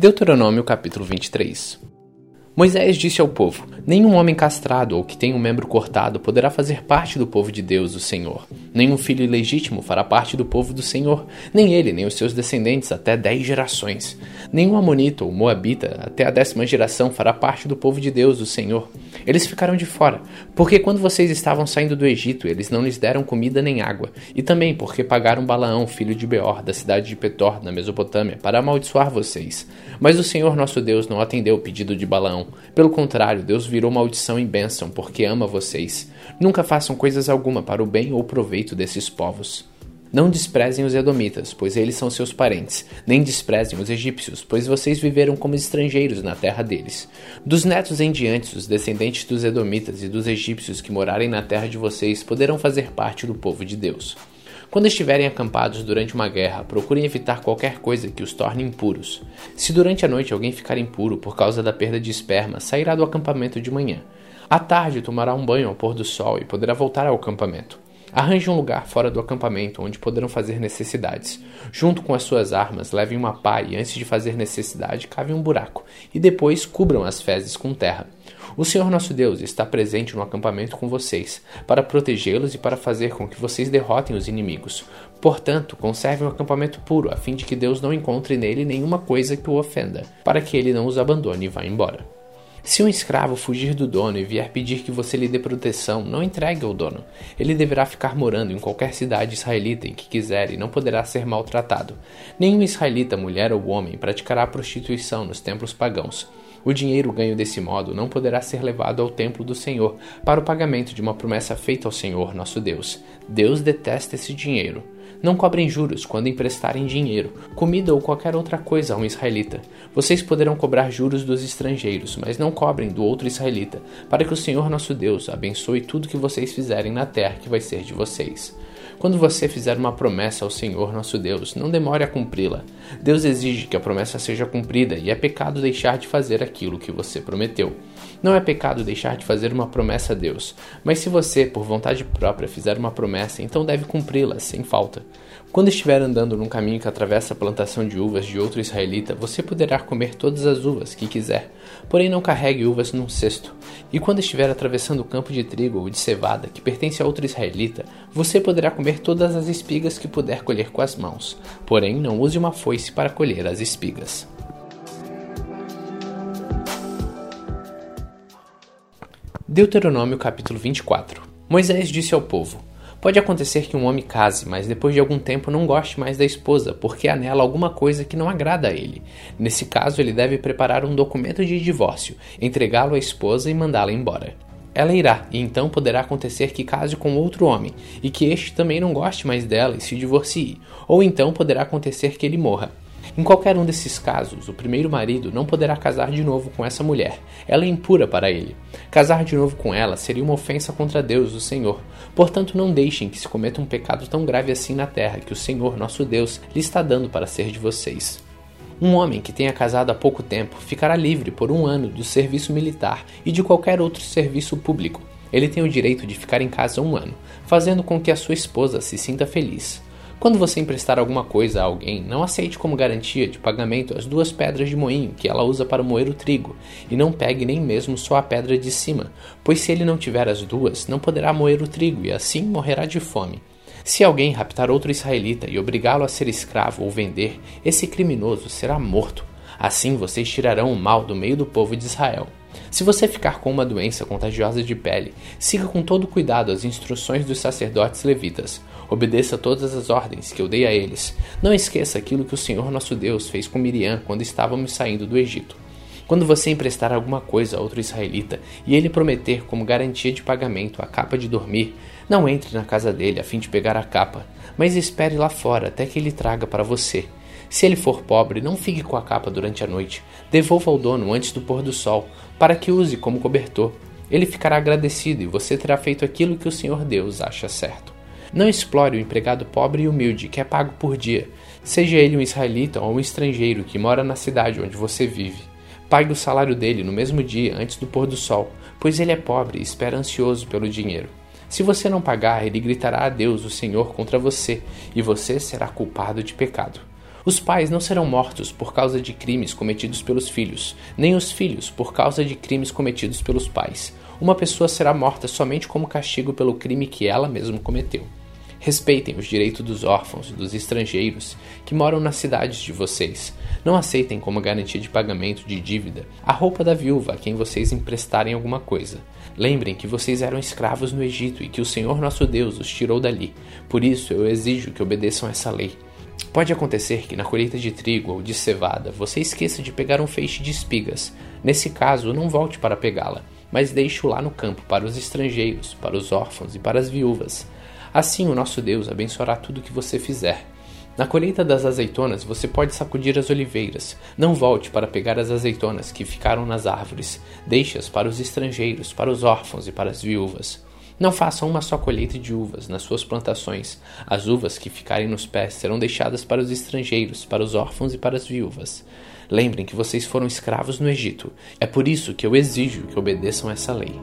Deuteronômio capítulo 23 Moisés disse ao povo: Nenhum homem castrado ou que tenha um membro cortado poderá fazer parte do povo de Deus, o Senhor. Nenhum filho ilegítimo fará parte do povo do Senhor, nem ele, nem os seus descendentes até dez gerações. Nenhum amonita ou moabita até a décima geração fará parte do povo de Deus, o Senhor. Eles ficaram de fora, porque quando vocês estavam saindo do Egito, eles não lhes deram comida nem água, e também porque pagaram Balaão, filho de Beor, da cidade de Petor, na Mesopotâmia, para amaldiçoar vocês. Mas o Senhor nosso Deus não atendeu o pedido de Balaão pelo contrário, Deus virou maldição em bênção, porque ama vocês. Nunca façam coisas alguma para o bem ou proveito desses povos. Não desprezem os Edomitas, pois eles são seus parentes, nem desprezem os egípcios, pois vocês viveram como estrangeiros na terra deles. Dos netos em diante, os descendentes dos Edomitas e dos egípcios que morarem na terra de vocês poderão fazer parte do povo de Deus. Quando estiverem acampados durante uma guerra, procurem evitar qualquer coisa que os torne impuros. Se durante a noite alguém ficar impuro por causa da perda de esperma, sairá do acampamento de manhã. À tarde tomará um banho ao pôr do sol e poderá voltar ao acampamento. Arranje um lugar fora do acampamento onde poderão fazer necessidades. Junto com as suas armas, levem uma pá e antes de fazer necessidade, cavem um buraco e depois cubram as fezes com terra. O Senhor nosso Deus está presente no acampamento com vocês, para protegê-los e para fazer com que vocês derrotem os inimigos. Portanto, conservem o acampamento puro, a fim de que Deus não encontre nele nenhuma coisa que o ofenda, para que ele não os abandone e vá embora. Se um escravo fugir do dono e vier pedir que você lhe dê proteção, não entregue ao dono. Ele deverá ficar morando em qualquer cidade israelita em que quiser e não poderá ser maltratado. Nenhum israelita, mulher ou homem, praticará prostituição nos templos pagãos. O dinheiro ganho desse modo não poderá ser levado ao templo do Senhor para o pagamento de uma promessa feita ao Senhor nosso Deus. Deus detesta esse dinheiro. Não cobrem juros quando emprestarem dinheiro, comida ou qualquer outra coisa a um israelita. Vocês poderão cobrar juros dos estrangeiros, mas não cobrem do outro israelita, para que o Senhor nosso Deus abençoe tudo que vocês fizerem na terra que vai ser de vocês. Quando você fizer uma promessa ao Senhor nosso Deus, não demore a cumpri-la. Deus exige que a promessa seja cumprida e é pecado deixar de fazer aquilo que você prometeu. Não é pecado deixar de fazer uma promessa a Deus, mas se você, por vontade própria, fizer uma promessa, então deve cumpri-la sem falta. Quando estiver andando num caminho que atravessa a plantação de uvas de outro israelita, você poderá comer todas as uvas que quiser, porém não carregue uvas num cesto. E quando estiver atravessando o campo de trigo ou de cevada que pertence a outro israelita, você poderá comer todas as espigas que puder colher com as mãos, porém não use uma foice para colher as espigas. Deuteronômio capítulo 24 Moisés disse ao povo: Pode acontecer que um homem case, mas depois de algum tempo não goste mais da esposa, porque há nela alguma coisa que não agrada a ele. Nesse caso, ele deve preparar um documento de divórcio, entregá-lo à esposa e mandá-la embora. Ela irá, e então poderá acontecer que case com outro homem, e que este também não goste mais dela e se divorcie, ou então poderá acontecer que ele morra. Em qualquer um desses casos, o primeiro marido não poderá casar de novo com essa mulher. Ela é impura para ele. Casar de novo com ela seria uma ofensa contra Deus, o Senhor. Portanto, não deixem que se cometa um pecado tão grave assim na terra que o Senhor, nosso Deus, lhe está dando para ser de vocês. Um homem que tenha casado há pouco tempo ficará livre por um ano do serviço militar e de qualquer outro serviço público. Ele tem o direito de ficar em casa um ano, fazendo com que a sua esposa se sinta feliz. Quando você emprestar alguma coisa a alguém, não aceite como garantia de pagamento as duas pedras de moinho que ela usa para moer o trigo, e não pegue nem mesmo só a pedra de cima, pois se ele não tiver as duas, não poderá moer o trigo e assim morrerá de fome. Se alguém raptar outro israelita e obrigá-lo a ser escravo ou vender, esse criminoso será morto. Assim vocês tirarão o mal do meio do povo de Israel. Se você ficar com uma doença contagiosa de pele, siga com todo cuidado as instruções dos sacerdotes levitas. Obedeça todas as ordens que eu dei a eles. Não esqueça aquilo que o Senhor nosso Deus fez com Miriam quando estávamos saindo do Egito. Quando você emprestar alguma coisa a outro israelita e ele prometer como garantia de pagamento a capa de dormir, não entre na casa dele a fim de pegar a capa, mas espere lá fora até que ele traga para você. Se ele for pobre, não fique com a capa durante a noite. Devolva ao dono antes do pôr do sol, para que use como cobertor. Ele ficará agradecido e você terá feito aquilo que o Senhor Deus acha certo. Não explore o empregado pobre e humilde que é pago por dia, seja ele um israelita ou um estrangeiro que mora na cidade onde você vive. Pague o salário dele no mesmo dia antes do pôr do sol, pois ele é pobre e espera ansioso pelo dinheiro. Se você não pagar, ele gritará a Deus, o Senhor, contra você, e você será culpado de pecado. Os pais não serão mortos por causa de crimes cometidos pelos filhos, nem os filhos por causa de crimes cometidos pelos pais. Uma pessoa será morta somente como castigo pelo crime que ela mesma cometeu. Respeitem os direitos dos órfãos, dos estrangeiros que moram nas cidades de vocês. Não aceitem como garantia de pagamento de dívida a roupa da viúva a quem vocês emprestarem alguma coisa. Lembrem que vocês eram escravos no Egito e que o Senhor nosso Deus os tirou dali. Por isso eu exijo que obedeçam essa lei. Pode acontecer que na colheita de trigo ou de cevada você esqueça de pegar um feixe de espigas. Nesse caso, não volte para pegá-la, mas deixe-o lá no campo para os estrangeiros, para os órfãos e para as viúvas. Assim o nosso Deus abençoará tudo que você fizer. Na colheita das azeitonas, você pode sacudir as oliveiras. Não volte para pegar as azeitonas que ficaram nas árvores. Deixe-as para os estrangeiros, para os órfãos e para as viúvas. Não façam uma só colheita de uvas nas suas plantações. As uvas que ficarem nos pés serão deixadas para os estrangeiros, para os órfãos e para as viúvas. Lembrem que vocês foram escravos no Egito. É por isso que eu exijo que obedeçam essa lei.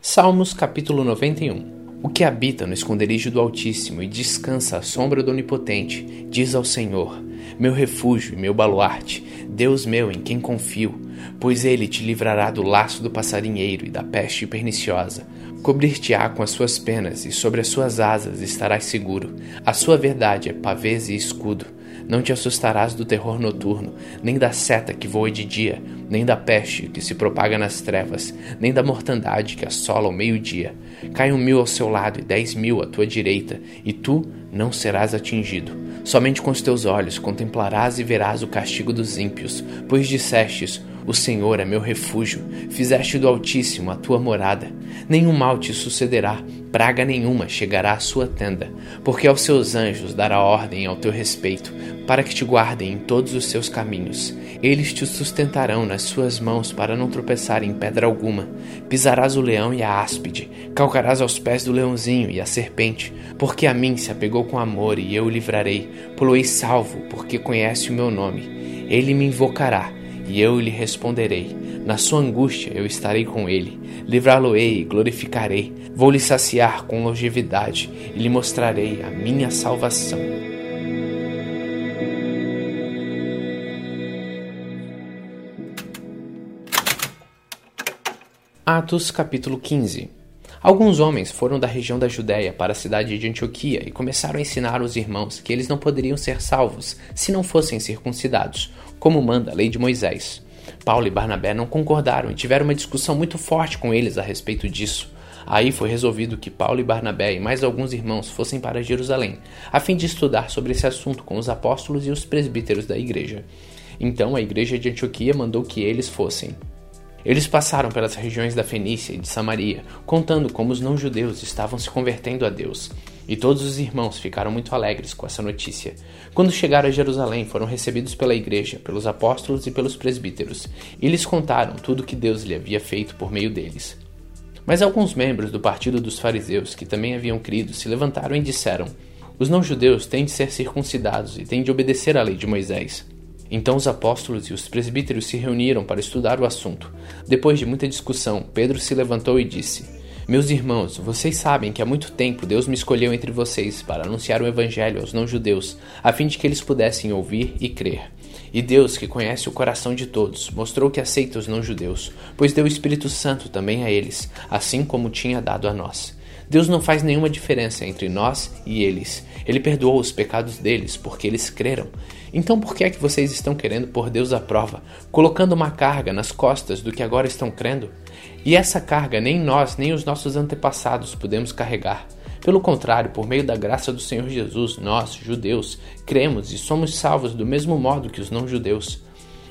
Salmos capítulo 91 o que habita no esconderijo do Altíssimo e descansa à sombra do Onipotente, diz ao Senhor: Meu refúgio e meu baluarte, Deus meu em quem confio, pois ele te livrará do laço do passarinheiro e da peste perniciosa. Cobrir-te-á com as suas penas e sobre as suas asas estarás seguro. A sua verdade é pavês e escudo. Não te assustarás do terror noturno, nem da seta que voa de dia, nem da peste que se propaga nas trevas, nem da mortandade que assola ao meio-dia. Cai um mil ao seu lado e dez mil à tua direita, e tu não serás atingido. Somente com os teus olhos contemplarás e verás o castigo dos ímpios, pois dissestes: o Senhor é meu refúgio, fizeste do Altíssimo a tua morada. Nenhum mal te sucederá, praga nenhuma chegará à sua tenda, porque aos seus anjos dará ordem ao teu respeito, para que te guardem em todos os seus caminhos. Eles te sustentarão nas suas mãos para não tropeçar em pedra alguma. Pisarás o leão e a áspide, calcarás aos pés do leãozinho e a serpente, porque a mim se apegou com amor e eu o livrarei. Poloei salvo, porque conhece o meu nome. Ele me invocará e eu lhe responderei. Na sua angústia eu estarei com ele, livrá-lo-ei e glorificarei. Vou-lhe saciar com longevidade e lhe mostrarei a minha salvação. Atos capítulo 15 Alguns homens foram da região da Judéia para a cidade de Antioquia e começaram a ensinar os irmãos que eles não poderiam ser salvos se não fossem circuncidados, como manda a lei de Moisés. Paulo e Barnabé não concordaram e tiveram uma discussão muito forte com eles a respeito disso. Aí foi resolvido que Paulo e Barnabé e mais alguns irmãos fossem para Jerusalém, a fim de estudar sobre esse assunto com os apóstolos e os presbíteros da igreja. Então a igreja de Antioquia mandou que eles fossem. Eles passaram pelas regiões da Fenícia e de Samaria, contando como os não-judeus estavam se convertendo a Deus. E todos os irmãos ficaram muito alegres com essa notícia. Quando chegaram a Jerusalém, foram recebidos pela igreja, pelos apóstolos e pelos presbíteros, e lhes contaram tudo que Deus lhe havia feito por meio deles. Mas alguns membros do partido dos fariseus, que também haviam crido, se levantaram e disseram: Os não-judeus têm de ser circuncidados e têm de obedecer à lei de Moisés. Então os apóstolos e os presbíteros se reuniram para estudar o assunto. Depois de muita discussão, Pedro se levantou e disse: Meus irmãos, vocês sabem que há muito tempo Deus me escolheu entre vocês para anunciar o evangelho aos não-judeus, a fim de que eles pudessem ouvir e crer. E Deus, que conhece o coração de todos, mostrou que aceita os não-judeus, pois deu o Espírito Santo também a eles, assim como tinha dado a nós. Deus não faz nenhuma diferença entre nós e eles. Ele perdoou os pecados deles porque eles creram. Então por que é que vocês estão querendo pôr Deus à prova, colocando uma carga nas costas do que agora estão crendo? E essa carga nem nós, nem os nossos antepassados podemos carregar. Pelo contrário, por meio da graça do Senhor Jesus, nós, judeus, cremos e somos salvos do mesmo modo que os não-judeus.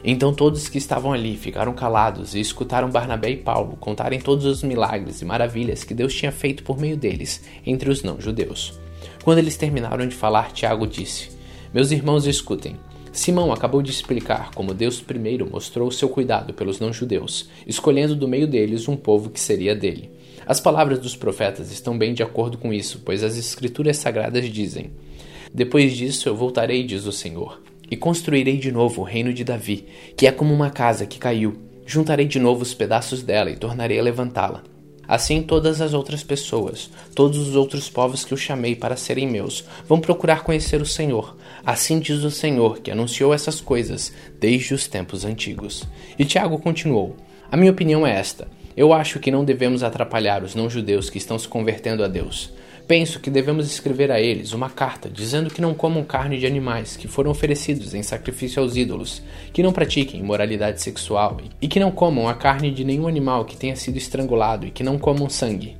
Então todos que estavam ali ficaram calados e escutaram Barnabé e Paulo contarem todos os milagres e maravilhas que Deus tinha feito por meio deles entre os não-judeus. Quando eles terminaram de falar, Tiago disse: Meus irmãos, escutem. Simão acabou de explicar como Deus primeiro mostrou seu cuidado pelos não-judeus, escolhendo do meio deles um povo que seria dele. As palavras dos profetas estão bem de acordo com isso, pois as Escrituras Sagradas dizem: Depois disso eu voltarei, diz o Senhor e construirei de novo o reino de Davi, que é como uma casa que caiu. Juntarei de novo os pedaços dela e tornarei a levantá-la. Assim todas as outras pessoas, todos os outros povos que eu chamei para serem meus, vão procurar conhecer o Senhor. Assim diz o Senhor, que anunciou essas coisas desde os tempos antigos. E Tiago continuou: A minha opinião é esta. Eu acho que não devemos atrapalhar os não-judeus que estão se convertendo a Deus. Penso que devemos escrever a eles uma carta dizendo que não comam carne de animais que foram oferecidos em sacrifício aos ídolos, que não pratiquem imoralidade sexual e que não comam a carne de nenhum animal que tenha sido estrangulado e que não comam sangue.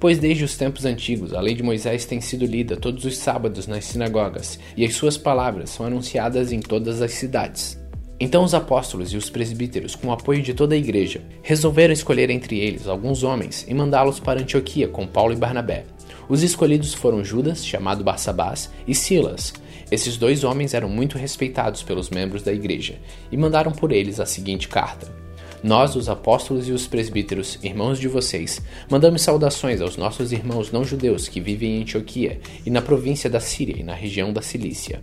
Pois desde os tempos antigos a lei de Moisés tem sido lida todos os sábados nas sinagogas e as suas palavras são anunciadas em todas as cidades. Então os apóstolos e os presbíteros, com o apoio de toda a igreja, resolveram escolher entre eles alguns homens e mandá-los para Antioquia com Paulo e Barnabé. Os escolhidos foram Judas, chamado Barsabás, e Silas. Esses dois homens eram muito respeitados pelos membros da igreja e mandaram por eles a seguinte carta: Nós, os apóstolos e os presbíteros, irmãos de vocês, mandamos saudações aos nossos irmãos não-judeus que vivem em Antioquia e na província da Síria e na região da Cilícia.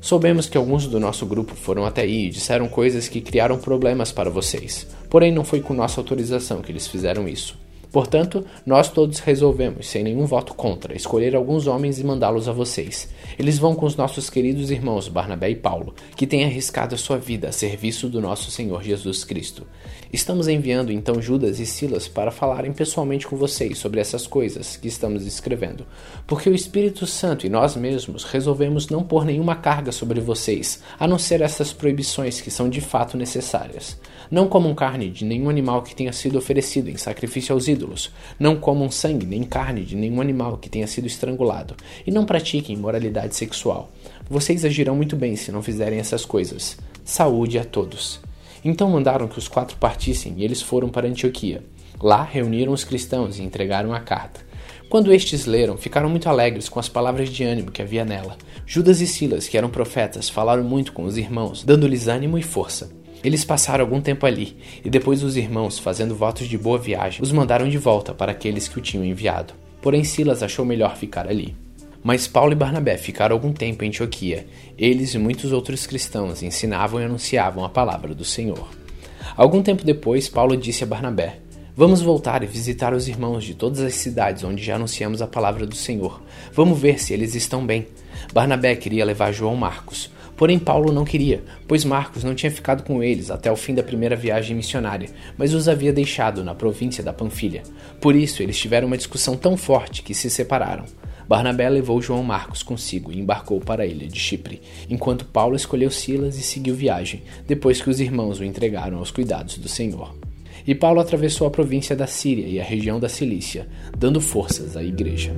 Soubemos que alguns do nosso grupo foram até aí e disseram coisas que criaram problemas para vocês, porém não foi com nossa autorização que eles fizeram isso. Portanto, nós todos resolvemos, sem nenhum voto contra, escolher alguns homens e mandá-los a vocês. Eles vão com os nossos queridos irmãos Barnabé e Paulo, que têm arriscado a sua vida a serviço do nosso Senhor Jesus Cristo. Estamos enviando então Judas e Silas para falarem pessoalmente com vocês sobre essas coisas que estamos escrevendo, porque o Espírito Santo e nós mesmos resolvemos não pôr nenhuma carga sobre vocês, a não ser essas proibições que são de fato necessárias. Não comam carne de nenhum animal que tenha sido oferecido em sacrifício aos ídolos ídolos. Não comam sangue nem carne de nenhum animal que tenha sido estrangulado. E não pratiquem moralidade sexual. Vocês agirão muito bem se não fizerem essas coisas. Saúde a todos. Então mandaram que os quatro partissem e eles foram para Antioquia. Lá reuniram os cristãos e entregaram a carta. Quando estes leram, ficaram muito alegres com as palavras de ânimo que havia nela. Judas e Silas, que eram profetas, falaram muito com os irmãos, dando-lhes ânimo e força. Eles passaram algum tempo ali, e depois os irmãos, fazendo votos de boa viagem, os mandaram de volta para aqueles que o tinham enviado. Porém, Silas achou melhor ficar ali. Mas Paulo e Barnabé ficaram algum tempo em Antioquia. Eles e muitos outros cristãos ensinavam e anunciavam a palavra do Senhor. Algum tempo depois, Paulo disse a Barnabé: Vamos voltar e visitar os irmãos de todas as cidades onde já anunciamos a palavra do Senhor. Vamos ver se eles estão bem. Barnabé queria levar João Marcos, Porém, Paulo não queria, pois Marcos não tinha ficado com eles até o fim da primeira viagem missionária, mas os havia deixado na província da Panfilha. Por isso, eles tiveram uma discussão tão forte que se separaram. Barnabé levou João Marcos consigo e embarcou para a ilha de Chipre, enquanto Paulo escolheu Silas e seguiu viagem, depois que os irmãos o entregaram aos cuidados do Senhor. E Paulo atravessou a província da Síria e a região da Cilícia, dando forças à igreja.